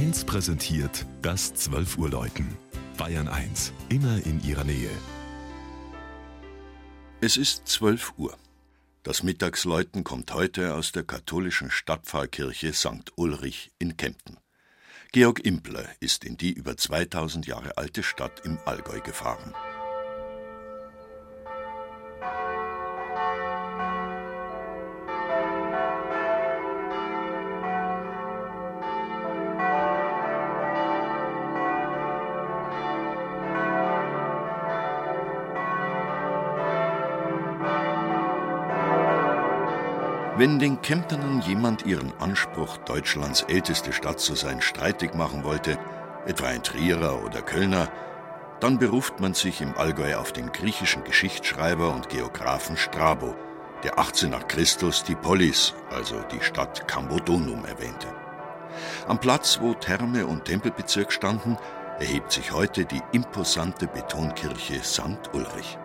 1 präsentiert das 12 Uhr Läuten. Bayern 1, immer in ihrer Nähe. Es ist 12 Uhr. Das Mittagsläuten kommt heute aus der katholischen Stadtpfarrkirche St. Ulrich in Kempten. Georg Impler ist in die über 2000 Jahre alte Stadt im Allgäu gefahren. Wenn den Kemptnern jemand ihren Anspruch, Deutschlands älteste Stadt zu sein, streitig machen wollte, etwa ein Trierer oder Kölner, dann beruft man sich im Allgäu auf den griechischen Geschichtsschreiber und Geographen Strabo, der 18 nach Christus die Polis, also die Stadt Cambodonum, erwähnte. Am Platz, wo Therme und Tempelbezirk standen, erhebt sich heute die imposante Betonkirche St. Ulrich.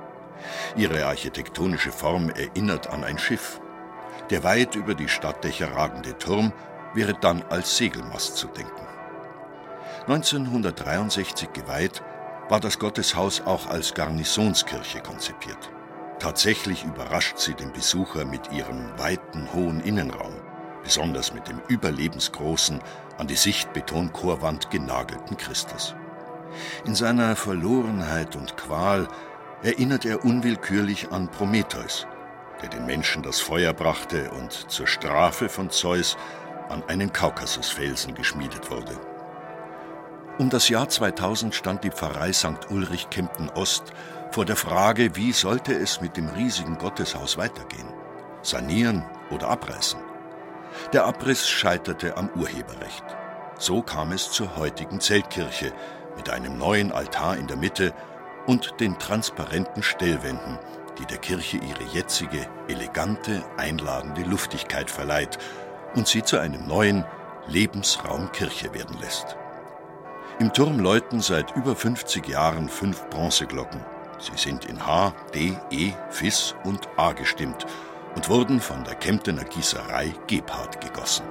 Ihre architektonische Form erinnert an ein Schiff, der weit über die Stadtdächer ragende Turm wäre dann als Segelmast zu denken. 1963 geweiht, war das Gotteshaus auch als Garnisonskirche konzipiert. Tatsächlich überrascht sie den Besucher mit ihrem weiten, hohen Innenraum, besonders mit dem überlebensgroßen, an die Sichtbetonchorwand genagelten Christus. In seiner Verlorenheit und Qual erinnert er unwillkürlich an Prometheus, der den Menschen das Feuer brachte und zur Strafe von Zeus an einen Kaukasusfelsen geschmiedet wurde. Um das Jahr 2000 stand die Pfarrei St. Ulrich Kempten Ost vor der Frage, wie sollte es mit dem riesigen Gotteshaus weitergehen? Sanieren oder abreißen? Der Abriss scheiterte am Urheberrecht. So kam es zur heutigen Zeltkirche mit einem neuen Altar in der Mitte und den transparenten Stellwänden, die der Kirche ihre jetzige, elegante, einladende Luftigkeit verleiht und sie zu einem neuen Lebensraum Kirche werden lässt. Im Turm läuten seit über 50 Jahren fünf Bronzeglocken. Sie sind in H, D, E, Fis und A gestimmt und wurden von der Kemptener Gießerei Gebhardt gegossen.